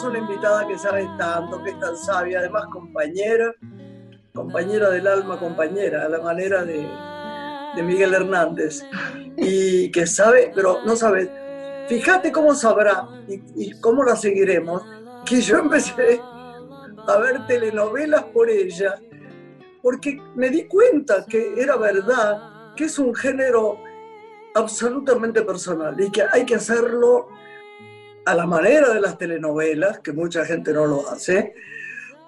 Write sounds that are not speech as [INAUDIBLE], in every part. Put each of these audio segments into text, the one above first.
Tenemos una invitada que sabe tanto, que es tan sabia, además compañera, compañera del alma, compañera, a la manera de, de Miguel Hernández. Y que sabe, pero no sabe, fíjate cómo sabrá y, y cómo la seguiremos, que yo empecé a ver telenovelas por ella, porque me di cuenta que era verdad, que es un género absolutamente personal y que hay que hacerlo a la manera de las telenovelas, que mucha gente no lo hace,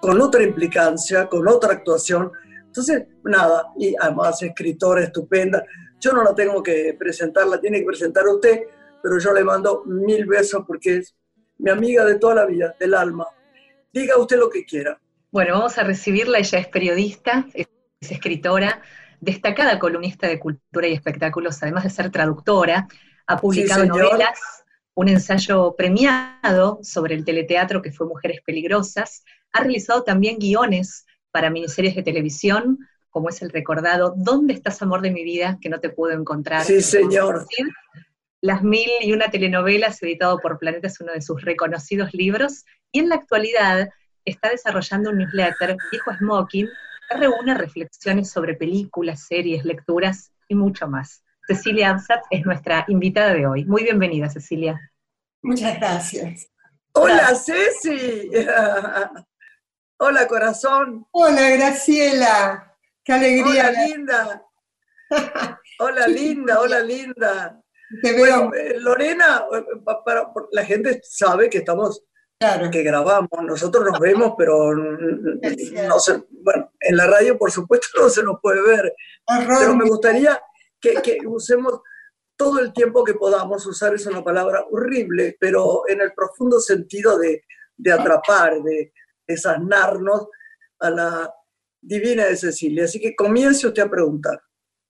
con otra implicancia, con otra actuación. Entonces, nada, y además escritora estupenda. Yo no la tengo que presentar, la tiene que presentar usted, pero yo le mando mil besos porque es mi amiga de toda la vida, del alma. Diga usted lo que quiera. Bueno, vamos a recibirla. Ella es periodista, es escritora, destacada columnista de cultura y espectáculos, además de ser traductora. Ha publicado Sí, novelas, un ensayo premiado sobre el teleteatro que fue Mujeres Peligrosas. Ha realizado también guiones para miniseries de televisión, como es el recordado ¿Dónde estás, amor de mi vida? que no te puedo encontrar. Sí, señor. Las mil y una telenovelas, editado por Planeta, es uno de sus reconocidos libros, y en la actualidad está desarrollando un newsletter, Viejo Smoking, que reúne reflexiones sobre películas, series, lecturas y mucho más. Cecilia Absat es nuestra invitada de hoy. Muy bienvenida, Cecilia. Muchas gracias. Hola Ceci. [LAUGHS] Hola corazón. Hola, Graciela. Qué alegría. Hola linda. [LAUGHS] Hola linda, hola linda. Te veo. Bueno, eh, Lorena, eh, para- la gente sabe que estamos, Claro. que grabamos, nosotros nos vemos, [LAUGHS] pero no se, bueno, en la radio por supuesto no se nos puede ver, pero me gustaría que, usemos todo el tiempo que podamos, usar es una palabra horrible, pero en el profundo sentido de, de atrapar, de desasnarnos a la divina de Cecilia. Así que comience usted a preguntar.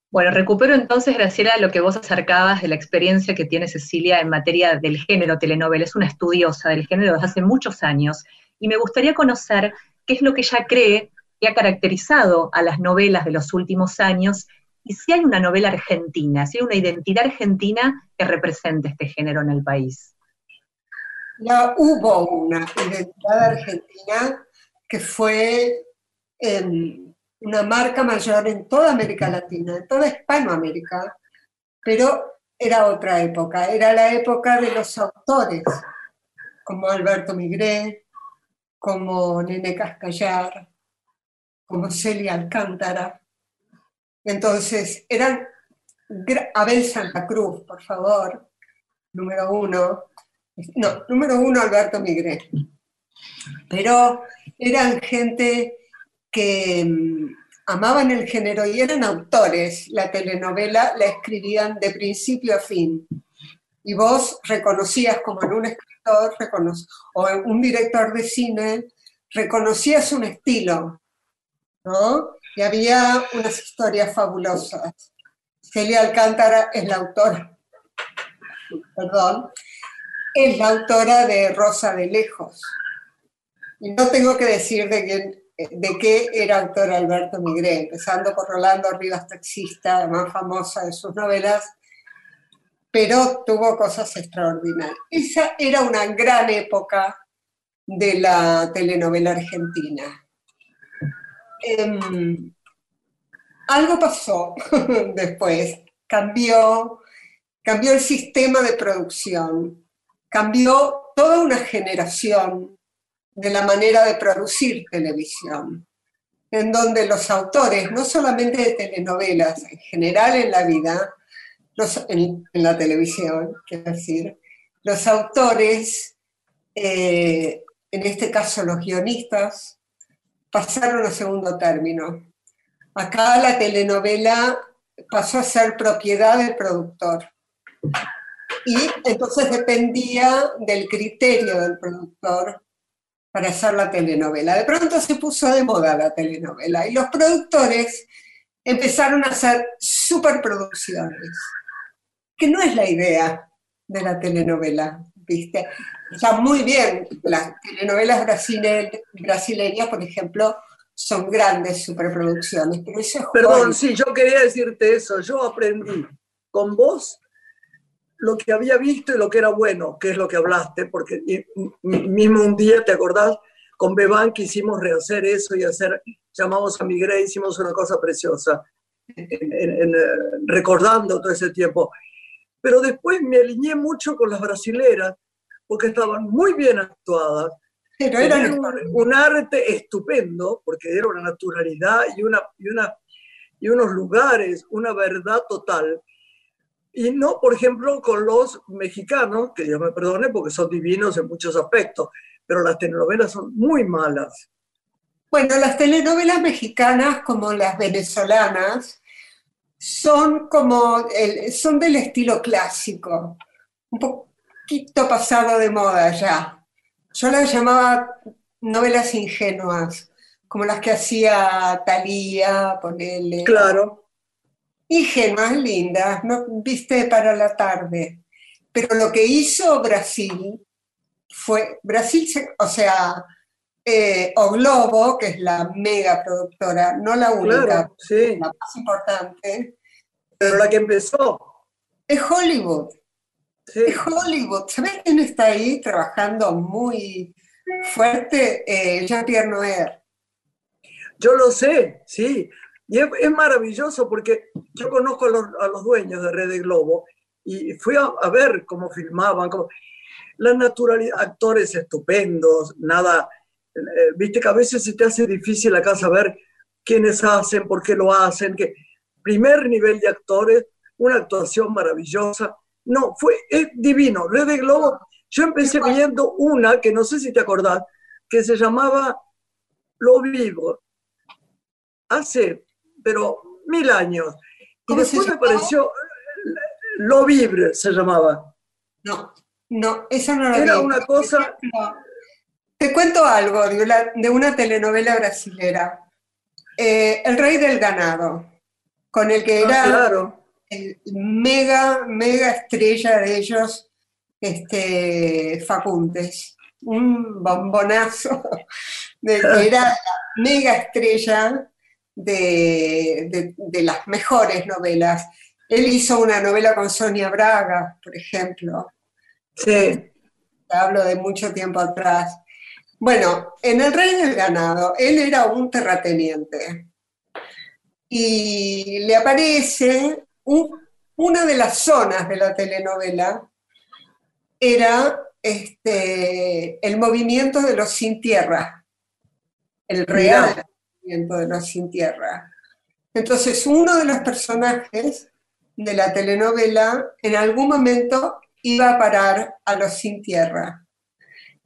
Bueno, recupero entonces, Graciela, lo que vos acercabas de la experiencia que tiene Cecilia en materia del género telenovela. Es una estudiosa del género desde hace muchos años y me gustaría conocer qué es lo que ella cree que ha caracterizado a las novelas de los últimos años y si hay una novela argentina, si hay una identidad argentina que represente este género en el país. Ya hubo una identidad argentina que fue em, una marca mayor en toda América Latina, en toda Hispanoamérica, pero era otra época, era la época de los autores, como Alberto Migré, como Nene Cascallar, como Celia Alcántara. Entonces, eran Abel Santa Cruz, por favor, número uno. No, número uno Alberto Migré. Pero eran gente que mm, amaban el género y eran autores. La telenovela la escribían de principio a fin. Y vos reconocías como en un escritor o un director de cine, reconocías un estilo, ¿no? Y había unas historias fabulosas. Celia Alcántara es la autora, perdón, es la autora de Rosa de Lejos. Y no tengo que decir de, de qué era autor Alberto Migré, empezando por Rolando Rivas Taxista, la más famosa de sus novelas, pero tuvo cosas extraordinarias. Esa era una gran época de la telenovela argentina. Em, algo pasó [LAUGHS] después, cambió, cambió el sistema de producción, cambió toda una generación de la manera de producir televisión, en donde los autores, no solamente de telenovelas, en general en la vida, los- en, la televisión, quiero decir, los autores, eh, en este caso los guionistas, pasaron a segundo término. Acá la telenovela pasó a ser propiedad del productor. Y entonces dependía del criterio del productor para hacer la telenovela. De pronto se puso de moda la telenovela y los productores empezaron a hacer superproducciones, que no es la idea de la telenovela. ¿viste? Está muy bien. Las telenovelas brasileñas, por ejemplo, son grandes superproducciones, pero eso Perdón, sí, yo quería decirte eso. Yo aprendí con vos lo que había visto y lo que era bueno, que es lo que hablaste, porque mismo un día, ¿te acordás? Con Beban quisimos rehacer eso y hacer, llamamos a Miguel, hicimos una cosa preciosa, en, recordando todo ese tiempo. Pero después me alineé mucho con las brasileras, porque estaban muy bien actuadas, pero era un, arte estupendo, porque era una naturalidad y, una, y, una, y unos lugares, una verdad total. Y no, por ejemplo, con los mexicanos, que Dios me perdone porque son divinos en muchos aspectos, pero las telenovelas son muy malas. Bueno, las telenovelas mexicanas, como las venezolanas, son como son del estilo clásico, un poquito pasado de moda ya. Yo las llamaba novelas ingenuas, como las que hacía Talía, ponele. Claro. Ingenuas, lindas, no viste para la tarde. Pero lo que hizo Brasil fue, Brasil, o sea, eh, o Globo, que es la mega productora, no la única, la más importante. Pero la que empezó. Es Hollywood. Hollywood. ¿Sabes quién está ahí trabajando muy fuerte? Eh, Jean-Pierre Noer. Yo lo sé, sí. Y es, maravilloso porque yo conozco a los, dueños de Red de Globo y fui a, ver cómo filmaban, cómo, la naturalidad, actores estupendos, nada, eh, viste que a veces se te hace difícil acá saber quiénes hacen, por qué lo hacen, que primer nivel de actores, una actuación maravillosa. No, fue es divino. Red de Globo, yo empecé viendo una que no sé si te acordás, que se llamaba Lo Vivo, hace, pero mil años. Y después me pareció Lo Vibre, se llamaba. No, no, esa no la Era una cosa... Te cuento algo de una, telenovela brasilera. Eh, el Rey del Ganado, con el que ah, era el mega, mega estrella de ellos, este, Facuntes. Un bombonazo, [LAUGHS] de, era la mega estrella de, de, las mejores novelas. Él hizo una novela con Sonia Braga, por ejemplo. Sí. Hablo de mucho tiempo atrás. Bueno, en El Rey del Ganado, él era un terrateniente. Y le aparece una de las zonas de la telenovela, era este, el movimiento de los sin tierra, el real movimiento de los sin tierra. Entonces, uno de los personajes de la telenovela en algún momento iba a parar a los sin tierra.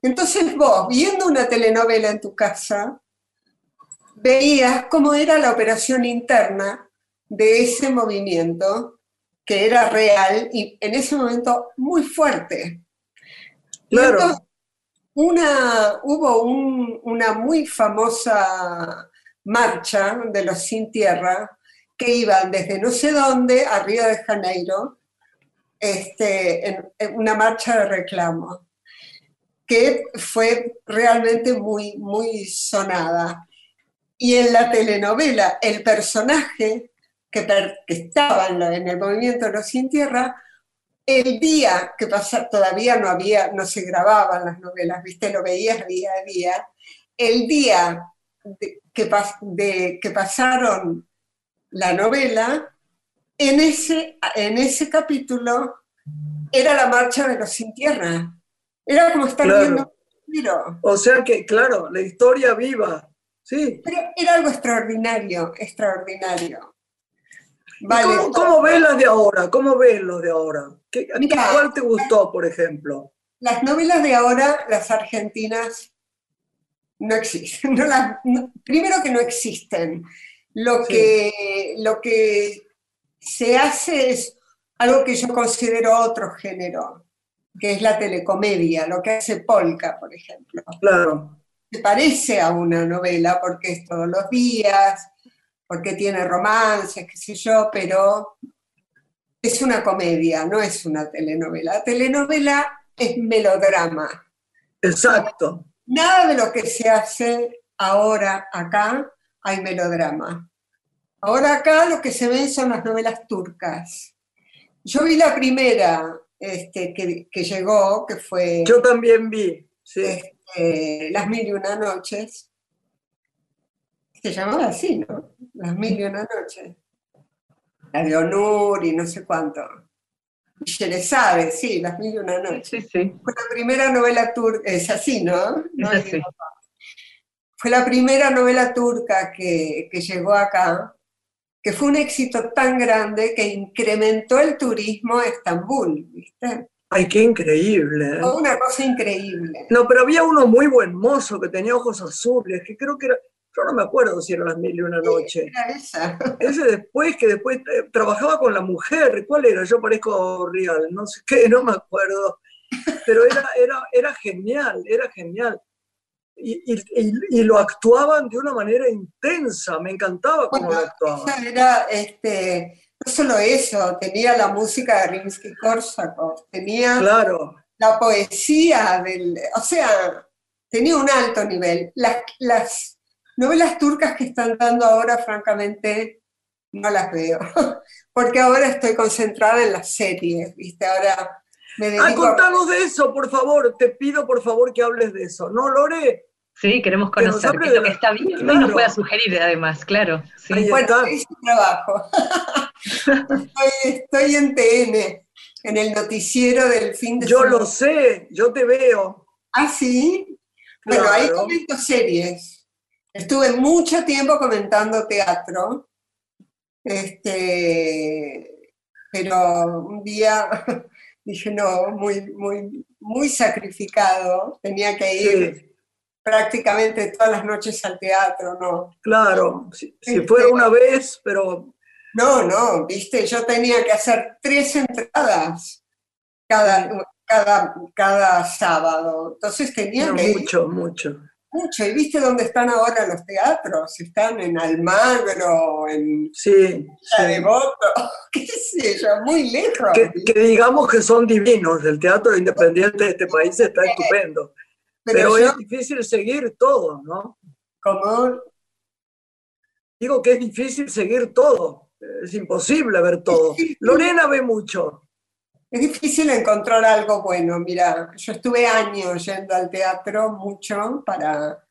Entonces vos, viendo una telenovela en tu casa, veías cómo era la operación interna de ese movimiento, que era real y en ese momento muy fuerte. Claro. una, hubo una muy famosa marcha de los sin tierra que iban desde no sé dónde a Río de Janeiro este, en, una marcha de reclamo, que fue realmente muy, muy sonada. Y en la telenovela, el personaje que, estaba en, el movimiento de los sin tierra, el día que pasaba, todavía no había, no se grababan las novelas, viste, lo veías día a día, el día que, de, que pasaron la novela, en ese, en ese capítulo era la marcha de los sin tierra. Era como estar viendo viendo O sea que, claro, la historia viva. Sí. Pero era algo extraordinario, extraordinario. ¿Cómo, ves las de ahora? ¿Cómo ves los de ahora? ¿Qué, ¿Cuál te gustó, por ejemplo? Las novelas de ahora, las argentinas, no existen. [LAUGHS] primero que no existen. Lo, que, lo que se hace es algo que yo considero otro género, que es la telecomedia, lo que hace Polka, por ejemplo. Claro. Se parece a una novela porque es todos los días, porque tiene romances, qué sé yo, pero es una comedia, no es una telenovela. La telenovela es melodrama. Exacto. Nada de lo que se hace ahora acá hay melodrama. Ahora acá lo que se ven son las novelas turcas. Yo vi la primera este, que, llegó, que fue... Yo también vi, sí. Este, las mil y una noches. Se llamaba así, ¿no? Las mil y una noches. La de Onur y no sé cuánto. sabe, sí, Las mil y una noches. Sí, sí. Fue la primera novela turca, es así, ¿no? Fue la primera novela turca que, que llegó acá que fue un éxito tan grande que incrementó el turismo a Estambul, ¿viste? Ay, qué increíble. Una cosa increíble. No, pero había uno muy buen mozo que tenía ojos azules, que creo que era, yo no me acuerdo si era las mil y una noche. era esa. [LAUGHS] Ese después, que después eh, trabajaba con la mujer, ¿cuál era? Yo parezco real, no sé qué, no me acuerdo. Pero era, era, era genial, era genial y, lo actuaban de una manera intensa, me encantaba cómo lo actuaban. Era, este, no solo eso, tenía la música de Rimsky-Korsakov, tenía claro. la poesía del, o sea, tenía un alto nivel. Las, las novelas turcas que están dando ahora, francamente, no las veo, [LAUGHS] porque ahora estoy concentrada en las series, ¿viste? Ahora me dedico ah, contanos de eso, por favor, te pido por favor que hables de eso. ¿No, Lore? Sí, queremos conocer lo que está bien claro. y nos pueda sugerir además, claro. Sí. Bueno, es un trabajo. [LAUGHS] estoy, en TN, en el noticiero del fin de semana. Yo lo sé, yo te veo. ¿Ah, sí? Bueno, ahí comento series. Estuve mucho tiempo comentando teatro. Este, pero un día [LAUGHS] dije, no, muy, muy, muy sacrificado, tenía que ir prácticamente todas las noches al teatro, ¿no? Claro, si, este, fuera una vez, pero... No, no, viste, yo tenía que hacer tres entradas cada, cada, cada sábado, entonces tenía Mucho, mucho. Mucho, y viste dónde están ahora los teatros, están en Almagro, en sí, Devoto, [LAUGHS] qué sé yo, muy lejos. Que, digamos que son divinos, el teatro independiente de este país está estupendo. Pero, es difícil seguir todo, ¿no? ¿Cómo? Digo que es difícil seguir todo. Es imposible ver todo. Lorena ve mucho. Es difícil encontrar algo bueno. Mira, yo estuve años yendo al teatro mucho para,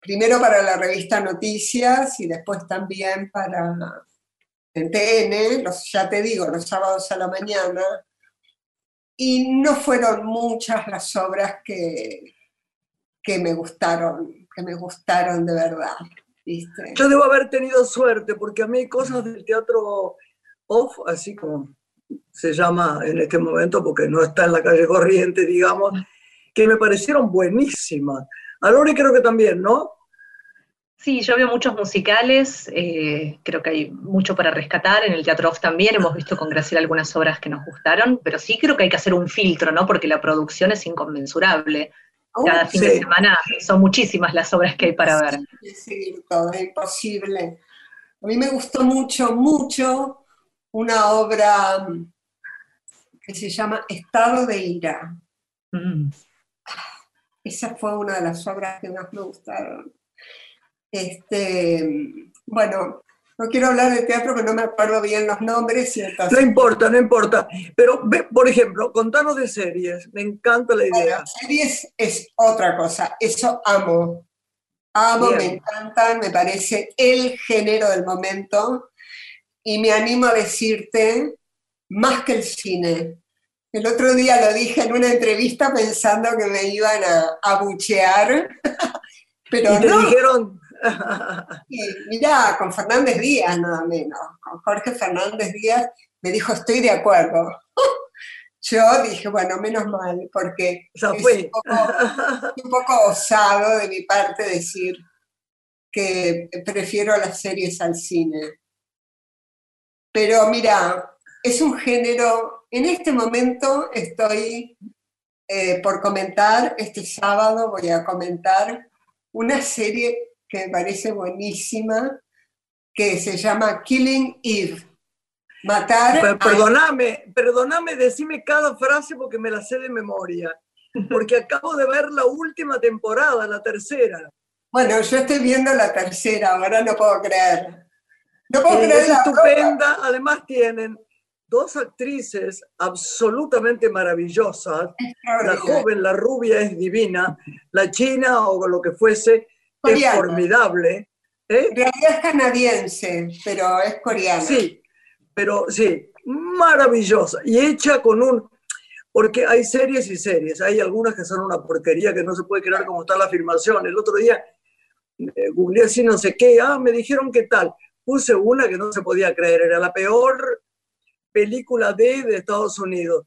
primero para la revista Noticias y después también para en TN, ya te digo, los sábados a la mañana. Y no fueron muchas las obras que, que me gustaron, que me gustaron de verdad. Yo debo haber tenido suerte, porque a mí cosas del teatro off, así como se llama en este momento, porque no está en la calle corriente, digamos, que me parecieron buenísimas. A Lore creo que también, ¿no? Sí, yo veo muchos musicales, eh, creo que hay mucho para rescatar, en el Teatro Off también hemos visto con Graciela algunas obras que nos gustaron, pero sí creo que hay que hacer un filtro, ¿no? Porque la producción es inconmensurable. Cada fin de semana son muchísimas las obras que hay para ver. Sí, todo, es imposible. A mí me gustó mucho, mucho una obra que se llama Estado de Ira. Mm. Esa fue una de las obras que más me gustaron. Este, bueno, no quiero hablar de teatro que no me acuerdo bien los nombres. No importa, no importa. Pero, por ejemplo, contanos de series. Me encanta la idea. series es otra cosa. Eso amo. Amo, me encantan, me parece el género del momento. Y me animo a decirte, más que el cine. El otro día lo dije en una entrevista pensando que me iban a abuchear. [LAUGHS] Pero ¿Y te dijeron, mirá, con Fernández Díaz nada menos, con Jorge Fernández Díaz me dijo estoy de acuerdo. [LAUGHS] Yo dije, bueno, menos mal, porque es un poco, osado de mi parte decir que prefiero las series al cine. Pero mira, es un género, en este momento estoy eh, por comentar, este sábado voy a comentar una serie que me parece buenísima, que se llama Killing Eve. Matar. Perdóname, perdóname, decime cada frase porque me la sé de memoria. porque acabo de ver la última temporada, la tercera. Bueno, yo estoy viendo la tercera, ahora no puedo creer. No puedo Eh, creer es la estupenda, además tienen dos actrices absolutamente maravillosas. La joven, la rubia es divina, la china o lo que fuese es formidable. ¿eh? En realidad es canadiense, pero es coreana. Sí, pero sí, maravillosa y hecha con un... Porque hay series y series, hay algunas que son una porquería que no se puede creer cómo está la filmación. El otro día eh, googleé así no sé qué, ah, me dijeron qué tal. Puse una que no se podía creer, era la peor película de, de Estados Unidos.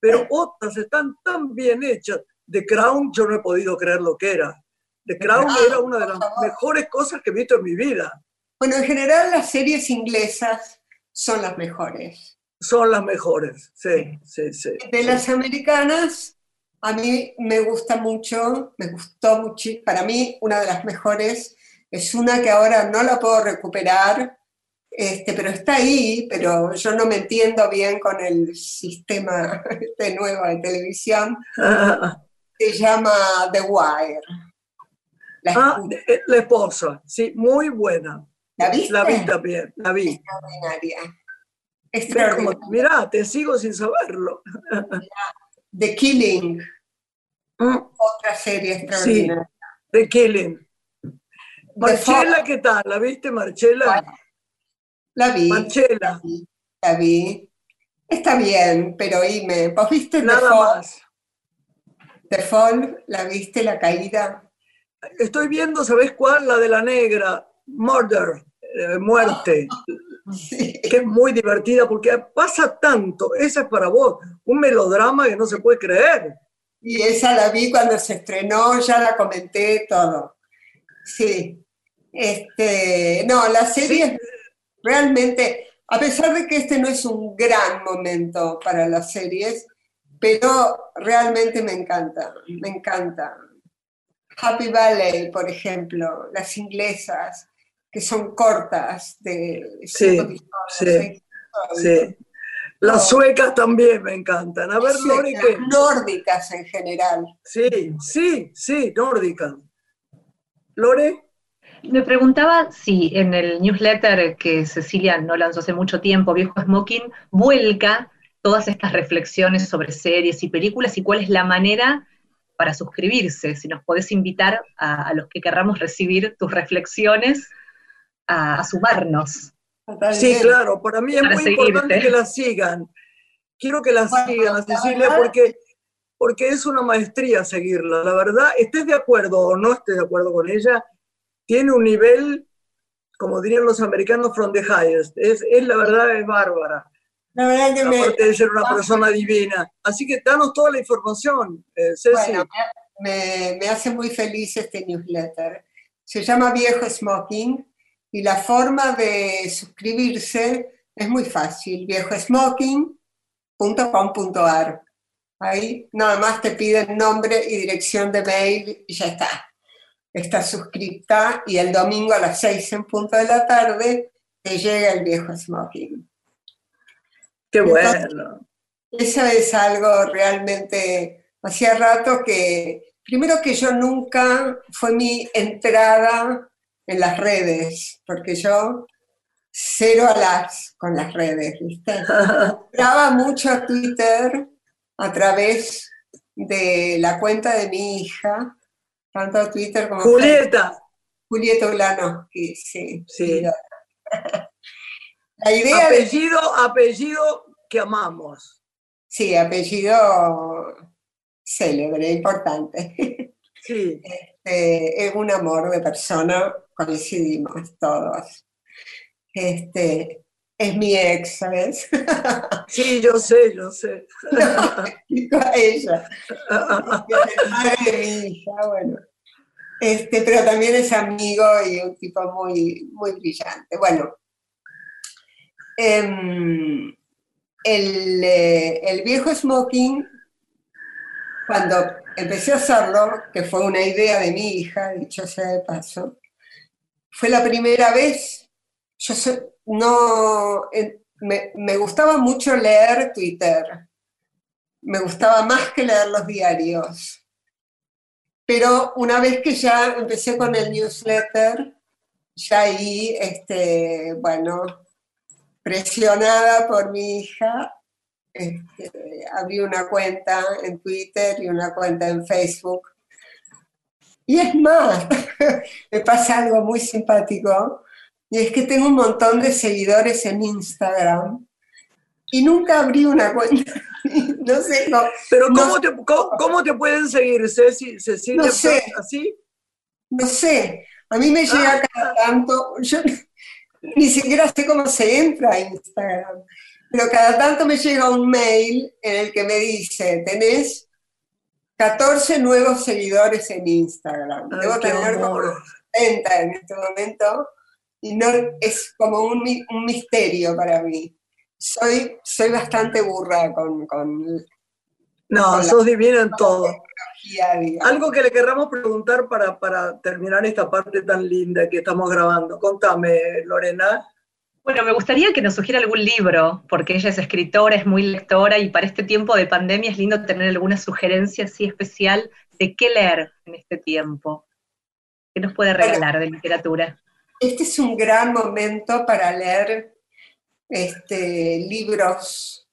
Pero otras están tan bien hechas. The Crown, yo no he podido creer lo que era. The Crown Crown, era una de las mejores cosas que he visto en mi vida. Bueno, en general las series inglesas son las mejores. Son las mejores, sí, sí, sí. De sí. las americanas, a mí me gusta mucho, me gustó mucho, para mí una de las mejores es una que ahora no la puedo recuperar, este, pero está ahí, pero yo no me entiendo bien con el sistema [LAUGHS] este nuevo de televisión, Ah, [LAUGHS] se llama The Wire. ¿La, ah, eh, la esposa, sí, muy buena. ¿la viste? La vi también, la vi. Extraordinaria. Extraordinaria. Mirá, te sigo sin saberlo. The Killing, Mm, otra serie extraordinaria. The Killing. The Marchela, Fall, ¿qué tal? ¿La viste, Marchela? la vi. Marchela, La vi, la vi. Está bien, pero oíme, ¿vos viste The nada Fall? más. The Fall? ¿La viste, la caída? Estoy viendo, ¿sabés cuál? La de la negra, Murder, eh, muerte, [LAUGHS] Sí. que es muy divertida porque pasa tanto. Esa es para vos, un melodrama que no se puede creer. Y esa la vi cuando se estrenó, ya la comenté todo. Sí. Este, no, la serie realmente, a pesar de que este no es un gran momento para las series, pero realmente me encanta, me encanta. Happy Valley, por ejemplo, las inglesas, que son cortas, de Sí, sí. Sí. Las suecas también me encantan. A ver, ¿qué? nórdicas en general. Sí, sí, sí, nórdica. Lore, Me preguntaba si en el newsletter que Cecilia no lanzó hace mucho tiempo, Viejo Smoking, vuelca todas estas reflexiones sobre series y películas y cuál es la manera para suscribirse. Si nos podés invitar a, a los que querramos recibir tus reflexiones a, a sumarnos. sí, claro, para mí es Para muy seguirte. importante que la sigan. Quiero que la Bueno, sigan la Cecilia verdad- porque, porque es una maestría seguirla. La verdad, estés de acuerdo o no estés de acuerdo con ella, tiene un nivel, como dirían los americanos, from the highest. Es, es la verdad, es bárbara. La verdad que me, Aparte de ser una persona divina. Así que danos toda la información, eh, Ceci. Bueno, me, me hace muy feliz este newsletter. Se llama Viejo Smoking y la forma de suscribirse es muy fácil, viejosmoking.com.ar. Ahí nada más te piden nombre y dirección de mail y ya está. Estás suscripta y el domingo a las 6 en punto de la tarde te llega el Viejo Smoking. Qué Entonces, bueno. Eso es algo realmente, hacía rato que, primero que yo nunca fue mi entrada en las redes, porque yo cero a las con las redes, ¿viste? [LAUGHS] Entraba mucho a Twitter a través de la cuenta de mi hija, tanto a Twitter como a Facebook. Julieta, Julieta Ulanowski, sí. Sí. [LAUGHS] La idea de apellido, apellido que amamos. Sí, apellido célebre, importante. Sí, [LAUGHS] Este, es un amor de persona, coincidimos todos. Este, es mi ex, ¿sabes? [LAUGHS] sí, yo sé, yo sé. [LAUGHS] Explico a ella. Es el padre de mi hija, bueno. Este, pero también es amigo y un tipo muy, muy brillante. Bueno, em, el, eh, el viejo smoking, cuando empecé a hacerlo, que fue una idea de mi hija, dicho sea de paso, fue la primera vez, yo no, me, me gustaba mucho leer Twitter, me gustaba más que leer los diarios. Pero una vez que ya empecé con el newsletter, ya ahí, este, bueno, presionada por mi hija, este, abrí una cuenta en Twitter y una cuenta en Facebook. Y es más, [LAUGHS] me pasa algo muy simpático, y es que tengo un montón de seguidores en Instagram y nunca abrí una cuenta. [LAUGHS] no sé, no. Pero ¿cómo, te, cómo, te, pueden seguir, Ceci, Cecilia? No sé. ¿Así? No sé. A mí me llega ah. cada tanto, yo [LAUGHS] ni siquiera sé cómo se entra a Instagram, pero cada tanto me llega un mail en el que me dice, tenés 14 nuevos seguidores en Instagram. Debo tener como 30 en este momento y no es como un, un misterio para mí soy, soy bastante burra con... no, sos divina en todo. Algo que le querramos preguntar para, para terminar esta parte tan linda que estamos grabando. Contame, Lorena. Bueno, me gustaría que nos sugiera algún libro, porque ella es escritora, es muy lectora y para este tiempo de pandemia es lindo tener alguna sugerencia así especial de qué leer en este tiempo. ¿Qué nos puede regalar de literatura? Este es un gran momento para leer este, libros.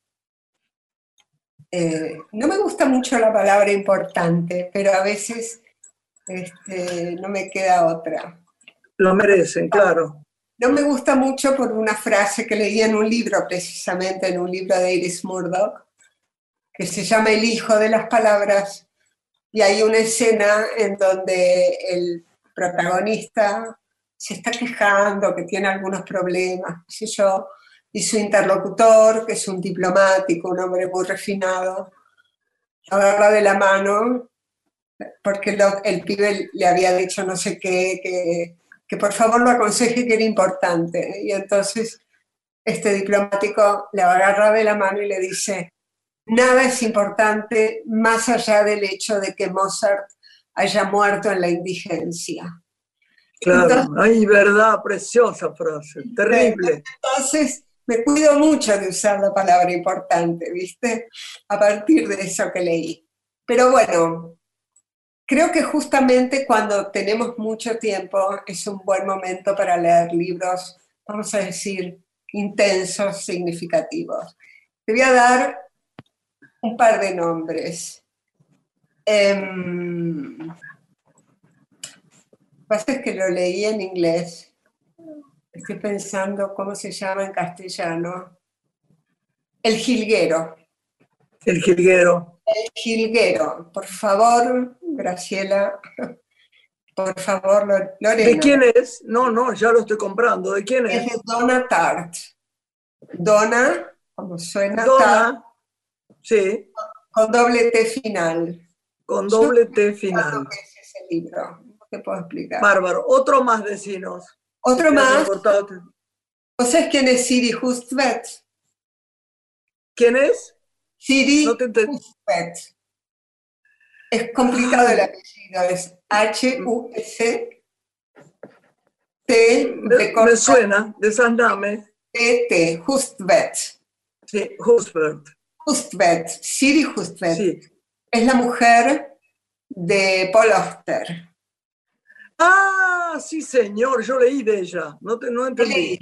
Eh, no me gusta mucho la palabra importante, pero a veces este, no me queda otra. Lo merecen, claro. No me gusta mucho por una frase que leí en un libro, precisamente en un libro de Iris Murdoch, que se llama El hijo de las palabras, y hay una escena en donde el protagonista se está quejando, que tiene algunos problemas, qué sé yo, y su interlocutor, que es un diplomático, un hombre muy refinado, agarra de la mano, porque el pibe le había dicho no sé qué, que, que por favor lo aconseje que era importante. Y entonces este diplomático le agarra de la mano y le dice, nada es importante más allá del hecho de que Mozart haya muerto en la indigencia. Claro, ay, verdad, preciosa frase, terrible. Entonces, me cuido mucho de usar la palabra importante, ¿viste? A partir de eso que leí. Pero bueno, creo que justamente cuando tenemos mucho tiempo es un buen momento para leer libros, vamos a decir, intensos, significativos. Te voy a dar un par de nombres. Eh, pasa es que lo leí en inglés Estoy pensando cómo se llama en castellano. El jilguero. El jilguero. El jilguero. Por favor, Graciela. Por favor, Lorena. ¿De quién es? No, no, ya lo estoy comprando. ¿De quién es? Es de Donna Tart. Donna, como suena. Donna, sí. Con doble T final. Con doble T final. ¿Qué es ese libro? ¿Qué puedo explicar? Bárbaro. Otro más, vecinos. Otro más. ¿O sabes quién es Siri Hustvedt? ¿Quién es? Siri no Hustvedt. Es complicado el apellido, es H-U-S T. Me, me suena, de San Dame. T-T, Hustvedt. Sí, Hustvedt. Hustvedt, Siri Hustvedt. Sí. Es la mujer de Paul Oster. Ah, sí, señor, yo leí de ella, no, te, no entendí.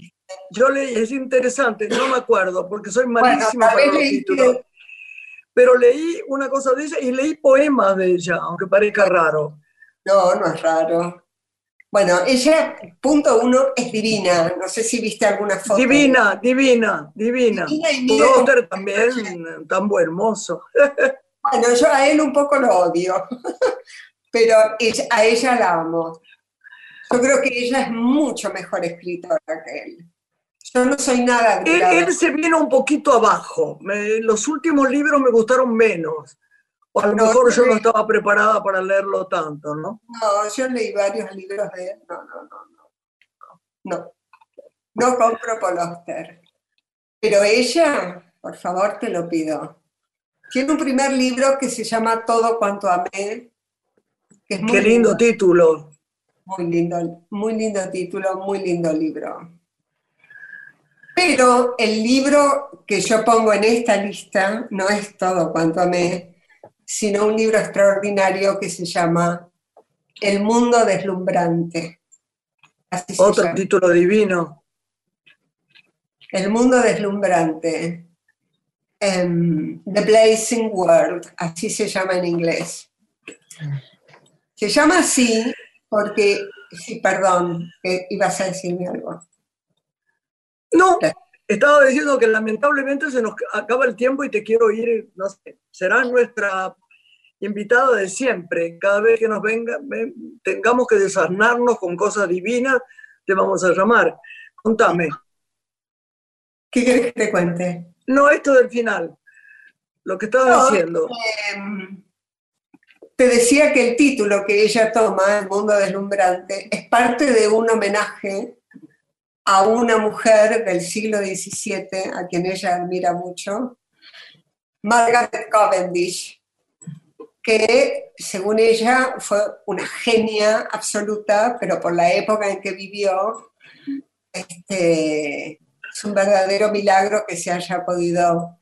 Yo leí, es interesante, no me acuerdo, porque soy malísima para los títulos. Pero leí una cosa de ella y leí poemas de ella, aunque parezca raro. No, no es raro. Bueno, ella, punto uno, es divina. No sé si viste alguna foto. Divina, divina, divina. divina y también, tan buen hermoso. Bueno, yo a él un poco lo odio, [LAUGHS] pero a ella la amo. Yo creo que ella es mucho mejor escritora que él. Yo no soy nada. Él, él se viene un poquito abajo. los últimos libros me gustaron menos. O a lo mejor yo no estaba preparada para leerlo tanto, ¿no? No, yo leí varios libros de él. No, no, no, no. No, no compro Poloster. Pero ella, por favor, te lo pido. Tiene un primer libro que se llama Todo cuanto amé. Que Qué lindo título. Muy lindo, muy lindo título, muy lindo libro. Pero el libro que yo pongo en esta lista no es todo cuanto amé, sino un libro extraordinario que se llama El mundo deslumbrante. Otro título divino. El mundo deslumbrante. Em, The Blazing World, así se llama en inglés. Se llama así porque, sí, perdón, ibas a decirme algo. No, estaba diciendo que lamentablemente se nos acaba el tiempo y te quiero ir, no sé, será nuestra invitada de siempre. Cada vez que nos venga, tengamos que desarnarnos con cosas divinas, te vamos a llamar. Contame. ¿Qué quieres que te cuente? No, esto del final, lo que estaba diciendo. Em, te decía que el título que ella toma, El mundo deslumbrante, es parte de un homenaje a una mujer del siglo XVII, a quien ella admira mucho, Margaret Cavendish, que según ella fue una genia absoluta, pero por la época en que vivió, este, es un verdadero milagro que se haya podido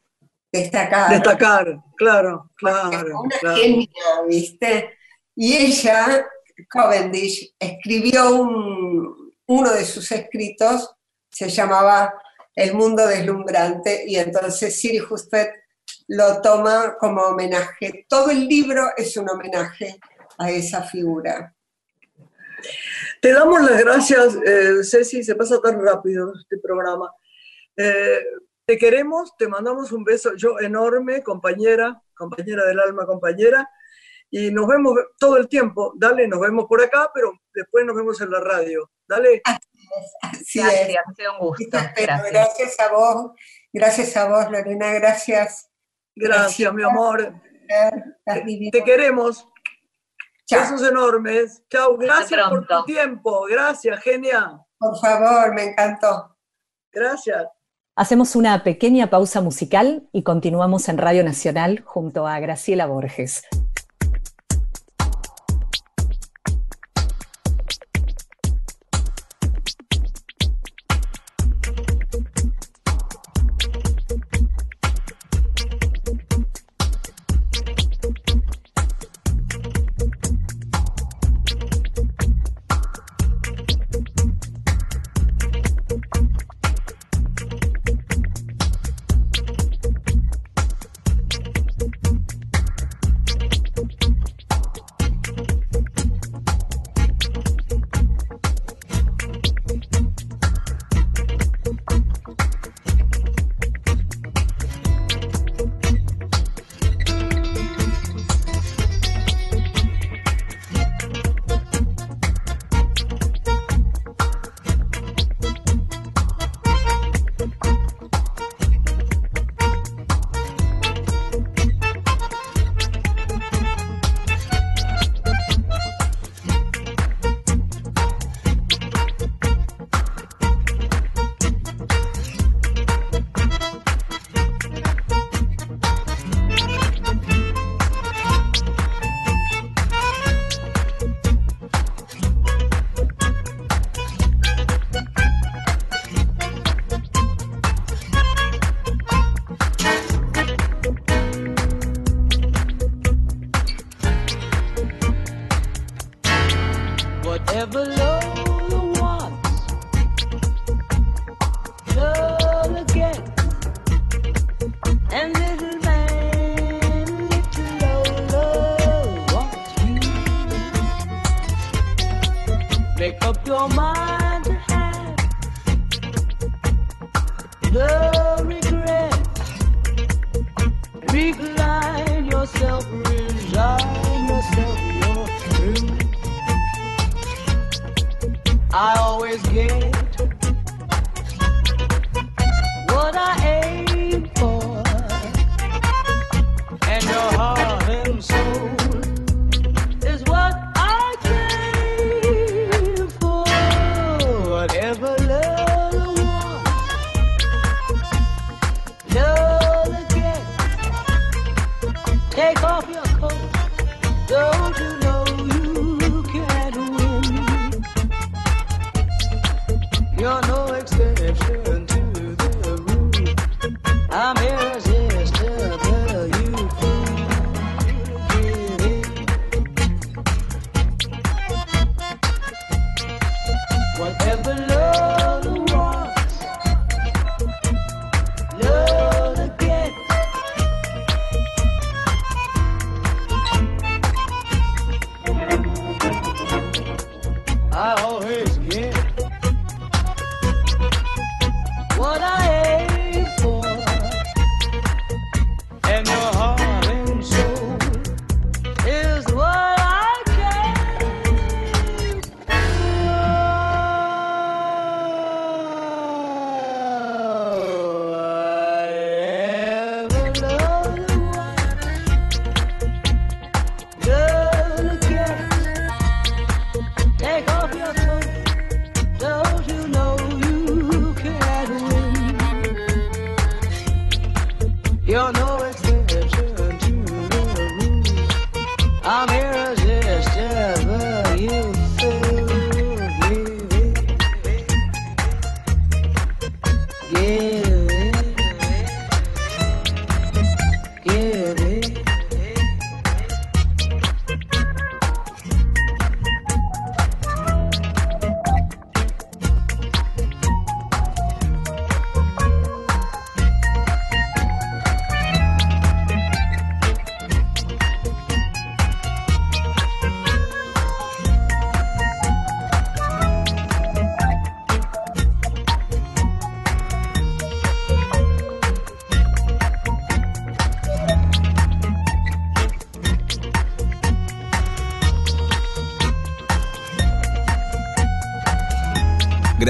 destacar. Destacar, claro, claro. Una genia, ¿viste? Y ella, Cavendish, escribió un, uno de sus escritos se llamaba El mundo deslumbrante y entonces Siri Justet lo toma como homenaje. Todo el libro es un homenaje a esa figura. Te damos las gracias, eh, Ceci, se pasa tan rápido este programa. Eh, te queremos, te mandamos un beso, yo enorme, compañera, compañera del alma, compañera, y nos vemos todo el tiempo. Dale, nos vemos por acá, pero después nos vemos en la radio. Dale. Así gracias, ha sido un gusto. Gracias. a vos, gracias a vos, Lorena, gracias. Gracias, mi amor. Te, queremos. Chao. Besos enormes. Chao, gracias por tu tiempo. Gracias, genia. Por favor, me encantó. Gracias. Hacemos una pequeña pausa musical y continuamos en Radio Nacional junto a Graciela Borges.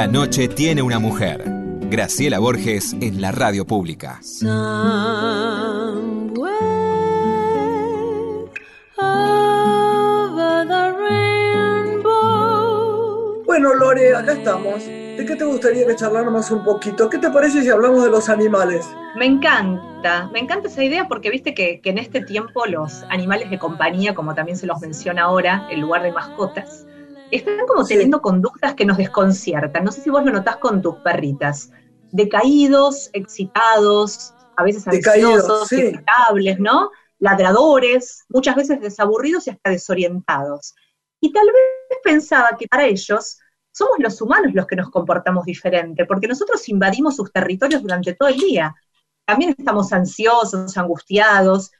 La noche tiene una mujer. Graciela Borges en la radio pública. Bueno, Lore, acá estamos. ¿De qué te gustaría que charláramos un poquito? ¿Qué te parece si hablamos de los animales? Me encanta, me encanta esa idea porque viste que, que en este tiempo los animales de compañía, como también se los menciona ahora, en lugar de mascotas, están como Sí. teniendo conductas que nos desconciertan. No sé si vos lo notás con tus perritas. Decaídos, excitados, a veces Decaídos, ansiosos, sí. irritables, ¿no? Ladradores, muchas veces desaburridos y hasta desorientados. Y tal vez pensaba que para ellos somos los humanos los que nos comportamos diferente, porque nosotros invadimos sus territorios durante todo el día. También estamos ansiosos, angustiados,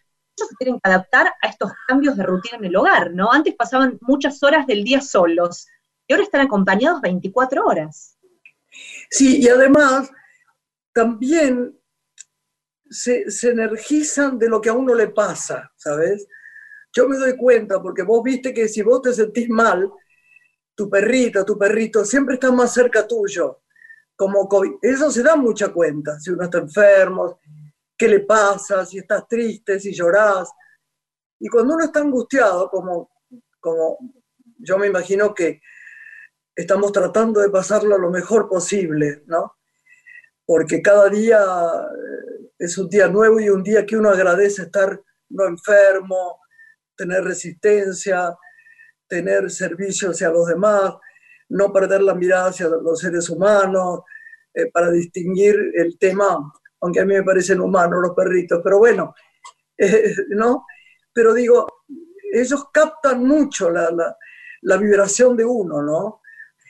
se tienen que adaptar a estos cambios de rutina en el hogar, ¿no? Antes pasaban muchas horas del día solos, y ahora están acompañados 24 horas. Sí, y además también se, energizan de lo que a uno le pasa, ¿sabes? Yo me doy cuenta, porque vos viste que si vos te sentís mal, tu perrita, tu perrito, siempre está más cerca tuyo. Como COVID. Eso se da mucha cuenta, si uno está enfermo, qué le pasa, si estás triste, si llorás. Y cuando uno está angustiado, como, como yo me imagino que estamos tratando de pasarlo lo mejor posible, ¿no? Porque cada día eh, es un día nuevo y un día que uno agradece estar no enfermo, tener resistencia, tener servicio hacia los demás, no perder la mirada hacia los seres humanos, eh, para distinguir el tema, aunque a mí me parecen humanos los perritos, pero bueno, [LAUGHS] eh, ¿no? Pero digo, ellos captan mucho la, la, la vibración de uno, ¿no?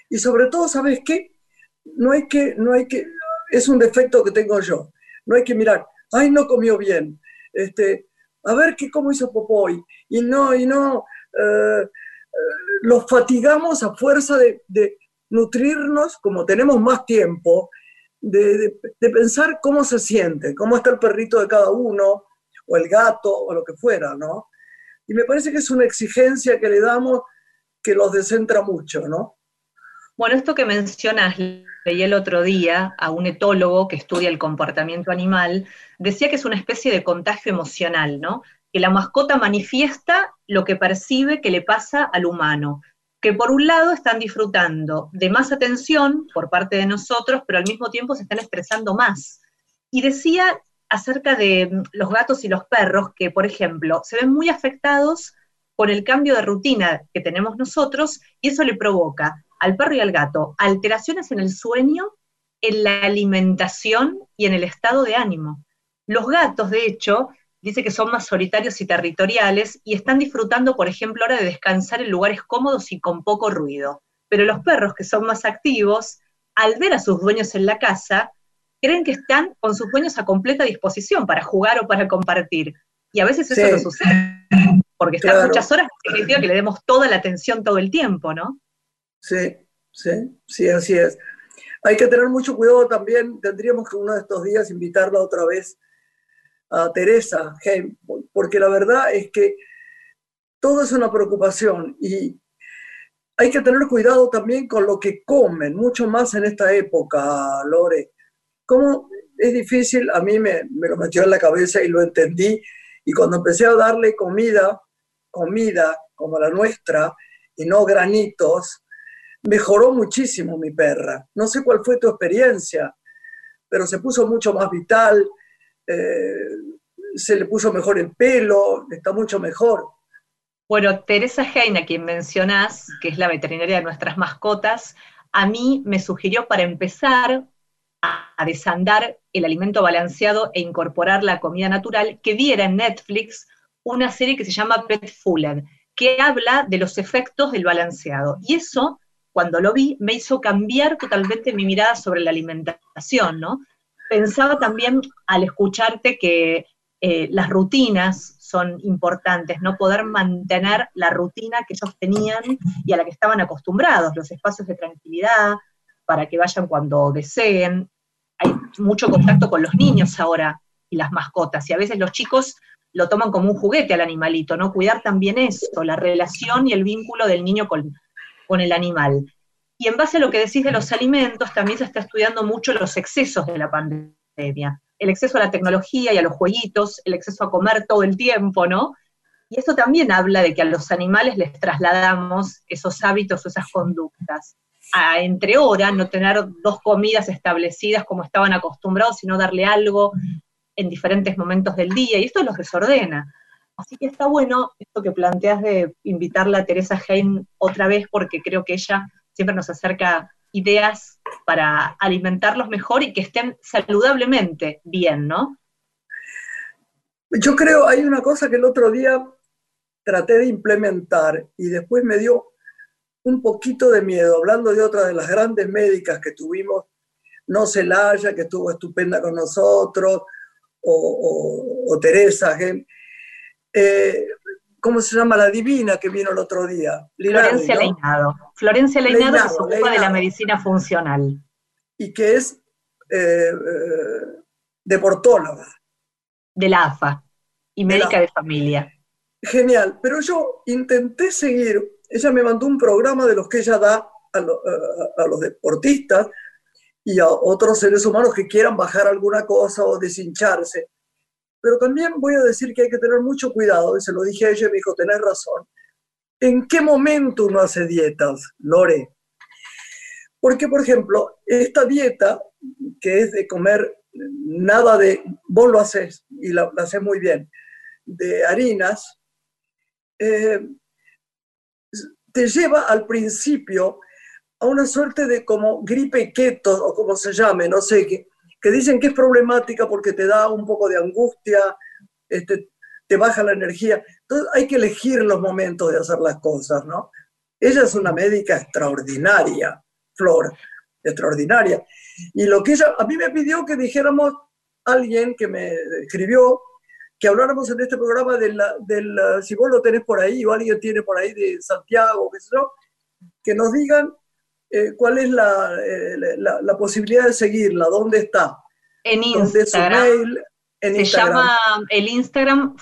Y sobre todo, ¿sabes qué? No hay que, no hay que, es un defecto que tengo yo, no hay que mirar, ay, no comió bien, este, a ver qué cómo hizo Popoy, y no, y no, eh, eh, los fatigamos a fuerza de, de, nutrirnos, como tenemos más tiempo, de, pensar cómo se siente, cómo está el perrito de cada uno, o el gato, o lo que fuera, ¿no? Y me parece que es una exigencia que le damos que los descentra mucho, ¿no? Bueno, esto que mencionas, leí el otro día a un etólogo que estudia el comportamiento animal, decía que es una especie de contagio emocional, ¿no? Que la mascota manifiesta lo que percibe que le pasa al humano, que por un lado están disfrutando de más atención por parte de nosotros, pero al mismo tiempo se están expresando más. Y decía acerca de los gatos y los perros que, por ejemplo, se ven muy afectados por el cambio de rutina que tenemos nosotros y eso le provoca al perro y al gato alteraciones en el sueño, en la alimentación y en el estado de ánimo. Los gatos, de hecho, dice que son más solitarios y territoriales y están disfrutando, por ejemplo, ahora de descansar en lugares cómodos y con poco ruido. Pero los perros, que son más activos, al ver a sus dueños en la casa, creen que están con sus dueños a completa disposición para jugar o para compartir. Y a veces eso sí. no sucede, porque están claro. muchas horas, significa que le demos toda la atención todo el tiempo, ¿no? Sí, sí, sí, así es. Hay que tener mucho cuidado también, tendríamos que uno de estos días invitarla otra vez a Teresa porque la verdad es que todo es una preocupación y hay que tener cuidado también con lo que comen, mucho más en esta época, Lore. Como es difícil, a mí me, me lo metió en la cabeza y lo entendí, y cuando empecé a darle comida, comida como la nuestra, y no granitos, mejoró muchísimo mi perra. No sé cuál fue tu experiencia, pero se puso mucho más vital, eh, se le puso mejor el pelo, está mucho mejor. Bueno, Teresa Heine, a quien mencionás, que es la veterinaria de nuestras mascotas, a mí me sugirió para empezar a, desandar el alimento balanceado e incorporar la comida natural, que viera en Netflix una serie que se llama Pet Fuller, que habla de los efectos del balanceado. Y eso cuando lo vi, me hizo cambiar totalmente mi mirada sobre la alimentación, ¿no? Pensaba también al escucharte que eh, las rutinas son importantes, no poder mantener la rutina que ellos tenían y a la que estaban acostumbrados, los espacios de tranquilidad, para que vayan cuando deseen. Hay mucho contacto con los niños ahora y las mascotas, y a veces los chicos lo toman como un juguete al animalito, ¿no? Cuidar también eso, la relación y el vínculo del niño con, con el animal. Y en base a lo que decís de los alimentos, también se está estudiando mucho los excesos de la pandemia. El exceso a la tecnología y a los jueguitos, el exceso a comer todo el tiempo, ¿no? Y eso también habla de que a los animales les trasladamos esos hábitos o esas conductas. A, entre horas, no tener dos comidas establecidas como estaban acostumbrados, sino darle algo en diferentes momentos del día, y esto los desordena. Así que está bueno esto que planteas de invitarla a Teresa Hein otra vez, porque creo que ella siempre nos acerca ideas para alimentarlos mejor y que estén saludablemente bien, ¿no? Yo creo, hay una cosa que el otro día traté de implementar y después me dio un poquito de miedo, hablando de otra de las grandes médicas que tuvimos, no Celaya, que estuvo estupenda con nosotros, o, Teresa, eh, ¿cómo se llama? La divina que vino el otro día. Florencia ¿no? Leinado. Florencia Leinado, que Leinado, se ocupa de la medicina funcional. Y que es eh, eh, deportóloga. de la AFA y médica de familia. Genial, pero yo intenté seguir, ella me mandó un programa de los que ella da a, lo- a- a los deportistas y a otros seres humanos que quieran bajar alguna cosa o deshincharse. Pero también voy a decir que hay que tener mucho cuidado, y se lo dije a ella me dijo, tenés razón. ¿En qué momento uno hace dietas, Lore? Porque, por ejemplo, esta dieta, que es de comer nada de, vos lo haces y la, haces muy bien, de harinas, eh, te lleva al principio a una suerte de como gripe keto o como se llame, no sé, que, que dicen que es problemática porque te da un poco de angustia, este, te baja la energía. Entonces hay que elegir los momentos de hacer las cosas, ¿no? Ella es una médica extraordinaria, Flor, extraordinaria. Y lo que ella, a mí me pidió que dijéramos, alguien que me escribió, que habláramos en este programa de la, del, si vos lo tenés por ahí o alguien tiene por ahí de Santiago, que nos digan eh, cuál es la, eh, la, la posibilidad de seguirla, dónde está, En Instagram mail, en se Instagram. llama el Instagram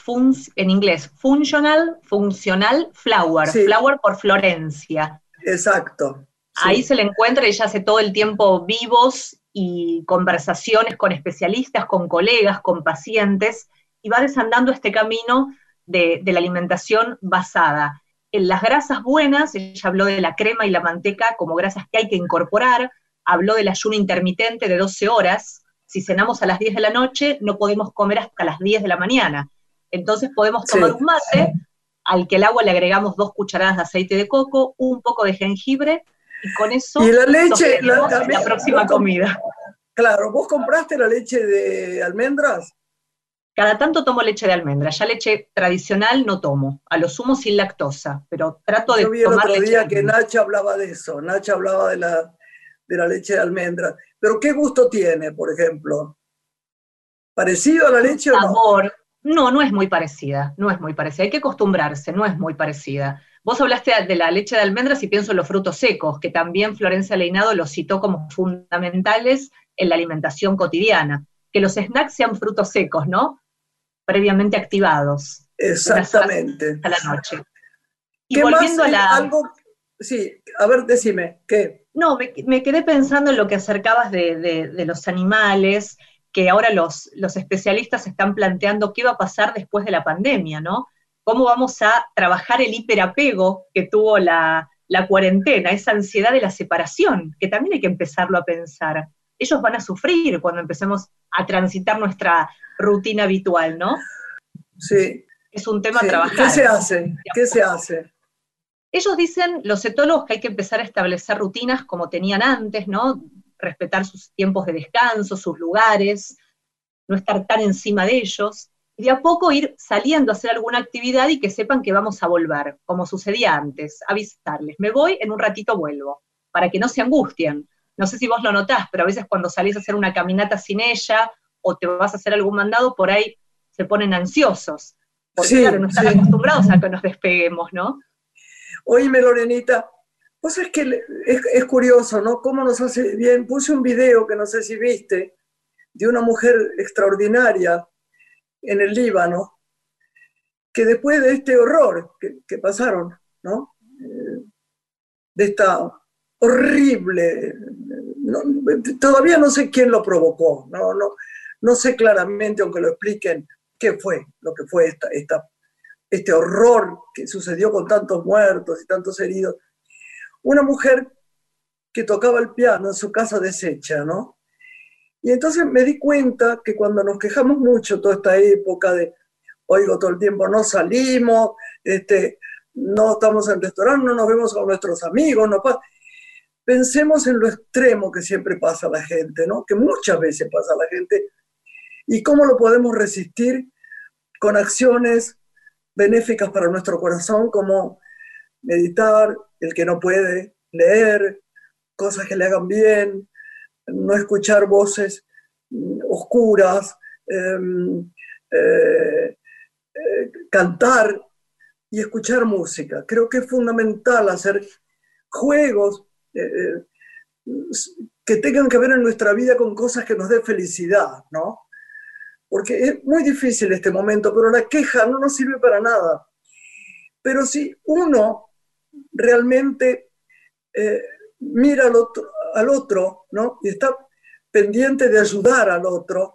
en inglés Functional Funcional Flower, Sí. Flower por Florencia. Exacto. sí. Ahí se le encuentra, ella hace todo el tiempo vivos y conversaciones con especialistas, con colegas, con pacientes, y va desandando este camino de, de la alimentación basada en las grasas buenas, ella habló de la crema y la manteca como grasas que hay que incorporar, habló del ayuno intermitente de 12 horas, si cenamos a las 10 de la noche no podemos comer hasta las 10 de la mañana, entonces podemos tomar Sí. un mate, al que el agua le agregamos dos cucharadas de aceite de coco, un poco de jengibre, y con eso Y la leche, la, la próxima comida. Claro, ¿vos compraste la leche de almendras? Cada tanto tomo leche de almendra, ya leche tradicional no tomo, a lo sumo sin lactosa, pero trato de Yo vi el tomar otro día que almendra. Nacha hablaba de eso, Nacha hablaba de la, de la leche de almendras. Pero ¿qué gusto tiene, por ejemplo? ¿Parecido a la leche o no? No, no es muy parecida, no es muy parecida. Hay que acostumbrarse, no es muy parecida. Vos hablaste de la leche de almendras y pienso en los frutos secos, que también Florencia Leinado los citó como fundamentales en la alimentación cotidiana. Que los snacks sean frutos secos, ¿no? Previamente activados Exactamente. a la noche. Y ¿Qué más? volviendo a la. Algo, sí, a ver, decime, ¿qué? No, me, me quedé pensando en lo que acercabas de, de- de los animales, que ahora los, los especialistas están planteando qué va a pasar después de la pandemia, ¿no? ¿Cómo vamos a trabajar el hiperapego que tuvo la, la cuarentena, esa ansiedad de la separación, que también hay que empezarlo a pensar? Ellos van a sufrir cuando empecemos a transitar nuestra rutina habitual, ¿no? Sí. Es un tema sí. a trabajar. ¿Qué se hace? ¿Qué se hace? Ellos dicen, los etólogos, que hay que empezar a establecer rutinas como tenían antes, ¿no? Respetar sus tiempos de descanso, sus lugares, no estar tan encima de ellos, y de a poco ir saliendo a hacer alguna actividad y que sepan que vamos a volver, como sucedía antes, avisarles, me voy, en un ratito vuelvo, para que no se angustien. No sé si vos lo notás, pero a veces cuando salís a hacer una caminata sin ella o te vas a hacer algún mandado, por ahí se ponen ansiosos, porque Sí, claro, no están sí. acostumbrados a que nos despeguemos, ¿no? Oíme, Lorenita, vos sabés que es, es curioso, ¿no? Cómo nos hace bien. Puse un video que no sé si viste, de una mujer extraordinaria en el Líbano, que después de este horror que, que pasaron, ¿no? Eh, de esta horrible, no, todavía no sé quién lo provocó, no, no, no sé claramente, aunque lo expliquen, qué fue lo que fue esta, esta, este horror que sucedió con tantos muertos y tantos heridos. Una mujer que tocaba el piano en su casa deshecha, ¿no? Y entonces me di cuenta que cuando nos quejamos mucho toda esta época de, oigo todo el tiempo, no salimos, este, no estamos en restaurante, no nos vemos con nuestros amigos, no pasa. Pensemos en lo extremo que siempre pasa a la gente, ¿no? Que muchas veces pasa a la gente. ¿Y cómo lo podemos resistir? Con acciones benéficas para nuestro corazón, como meditar, el que no puede, leer, cosas que le hagan bien, no escuchar voces mm, oscuras, eh, eh, eh, cantar, y escuchar música. Creo que es fundamental hacer juegos eh, eh, que tengan que ver en nuestra vida con cosas que nos den felicidad, ¿no? Porque es muy difícil este momento, pero la queja no nos sirve para nada. Pero si uno realmente eh, mira al otro, ¿no? Y está pendiente de ayudar al otro,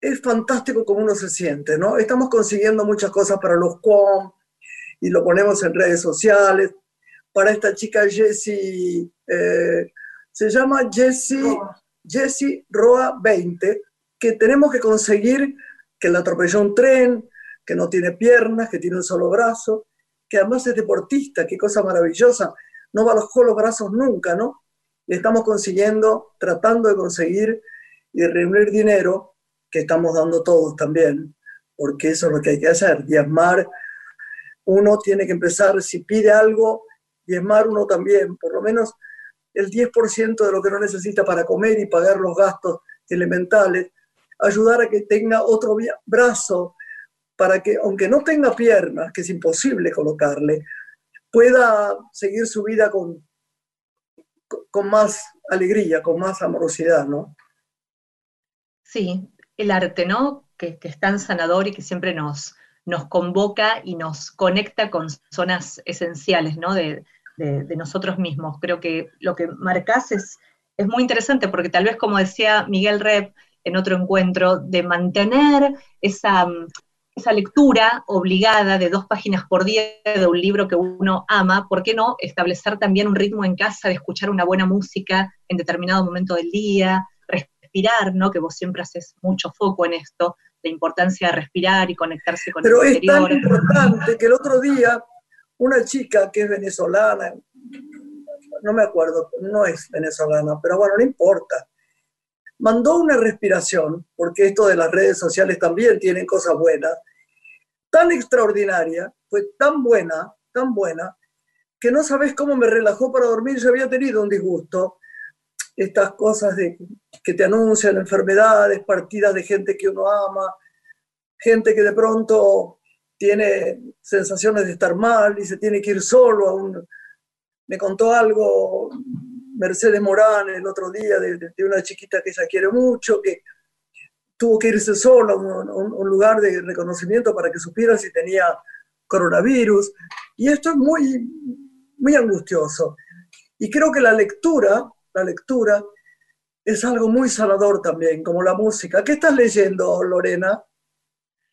es fantástico como uno se siente, ¿no? Estamos consiguiendo muchas cosas para los QOM y lo ponemos en redes sociales. Para esta chica Jessie, eh, se llama Jessie, Jessie Roa 20, que tenemos que conseguir que la atropelló un tren, que no tiene piernas, que tiene un solo brazo, que además es deportista, qué cosa maravillosa, no bajó los brazos nunca, ¿no? Y estamos consiguiendo, tratando de conseguir y de reunir dinero que estamos dando todos también, porque eso es lo que hay que hacer, diezmar. Uno tiene que empezar, si pide algo, diezmar uno también, por lo menos el 10% de lo que no necesita para comer y pagar los gastos elementales, ayudar a que tenga otro brazo para que, aunque no tenga piernas, que es imposible colocarle, pueda seguir su vida con, con más alegría, con más amorosidad, ¿no? Sí, el arte, ¿no? Que, que, es tan sanador y que siempre nos, nos convoca y nos conecta con zonas esenciales, ¿no? De, de, de nosotros mismos. Creo que lo que marcas es, es muy interesante porque tal vez, como decía Miguel Rep en otro encuentro, de mantener esa, esa lectura obligada de dos páginas por día de un libro que uno ama, ¿por qué no establecer también un ritmo en casa de escuchar una buena música en determinado momento del día, respirar, ¿no? Que vos siempre haces mucho foco en esto, la importancia de respirar y conectarse con Pero el es exterior. tan importante que el otro día una chica que es venezolana, no me acuerdo, no es venezolana, pero bueno, no importa, mandó una respiración, porque esto de las redes sociales también tienen cosas buenas, tan extraordinaria, fue tan buena, tan buena, que no sabes cómo me relajó para dormir. Yo había tenido un disgusto, estas cosas de, que te anuncian enfermedades, partidas de gente que uno ama, gente que de pronto tiene sensaciones de estar mal y se tiene que ir solo a un... Me contó algo Mercedes Morán el otro día de, de, una chiquita que ella quiere mucho, que tuvo que irse sola a un, un, lugar de reconocimiento para que supiera si tenía coronavirus. Y esto es muy, muy angustioso. Y creo que la lectura, la lectura es algo muy sanador también, como la música. ¿Qué estás leyendo, Lorena?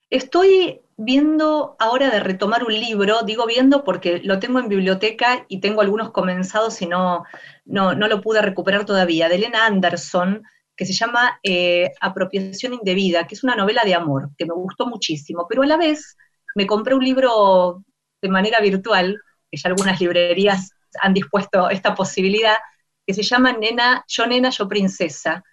Estoy viendo ahora de retomar un libro, digo viendo porque lo tengo en biblioteca y tengo algunos comenzados y no, no, no lo pude recuperar todavía, de Elena Anderson, que se llama eh, Apropiación Indebida, que es una novela de amor, que me gustó muchísimo, pero a la vez me compré un libro de manera virtual, que ya algunas librerías han dispuesto esta posibilidad, que se llama Nena, Yo Nena, Yo Princesa,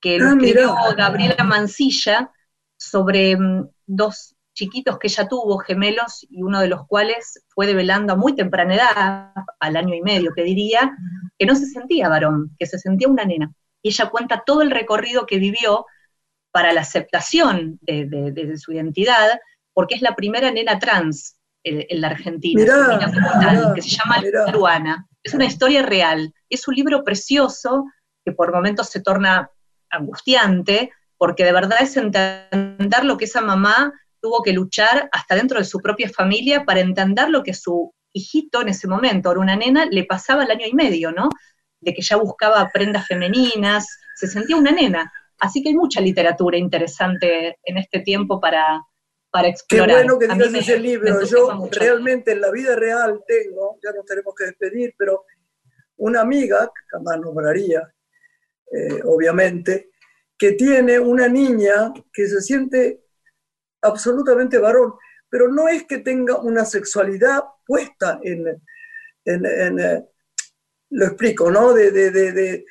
que lo Ah, escribió. Gabriela Mancilla sobre mm, dos chiquitos que ella tuvo, gemelos, y uno de los cuales fue develando a muy temprana edad, al año y medio que diría, que no se sentía varón, que se sentía una nena. Y ella cuenta todo el recorrido que vivió para la aceptación de, de- de su identidad, porque es la primera nena trans en, en la Argentina, Mirá, que se llama mirá. Luana. Es una historia real, es un libro precioso que por momentos se torna angustiante, porque de verdad es entender lo que esa mamá tuvo que luchar hasta dentro de su propia familia para entender lo que su hijito en ese momento, era una nena, le pasaba el año y medio, ¿no? De que ya buscaba prendas femeninas, se sentía una nena. Así que hay mucha literatura interesante en este tiempo para, para Qué explorar. bueno que digas ese me libro. Yo mucho. realmente en la vida real tengo, ya nos tenemos que despedir, pero una amiga, que jamás nombraría, eh, obviamente, que tiene una niña que se siente absolutamente varón, pero no es que tenga una sexualidad puesta en, eh, lo explico, ¿no? De, eh,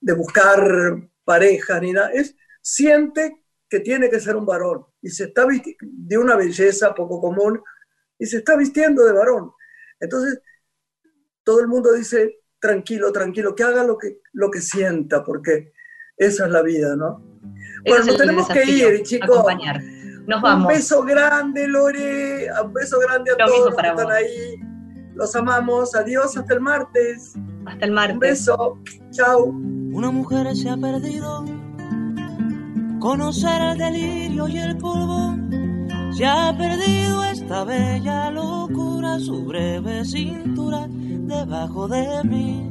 de buscar pareja ni nada, es, siente que tiene que ser un varón y se está de una belleza poco común y se está vistiendo de varón. Entonces, todo el mundo dice, tranquilo, tranquilo, que haga lo que, lo que sienta, porque esa es la vida, ¿no? Bueno, nos tenemos que ir, chicos. acompañar. Nos Un vamos. beso grande, Lore. Un beso grande a Lo todos mismo los para que están vos. ahí. Los amamos. Adiós, hasta el martes. Hasta el Un martes. beso. Chao. Una mujer se ha perdido. Conocer el delirio y el polvo. Se ha perdido esta bella locura, su breve cintura debajo de mí.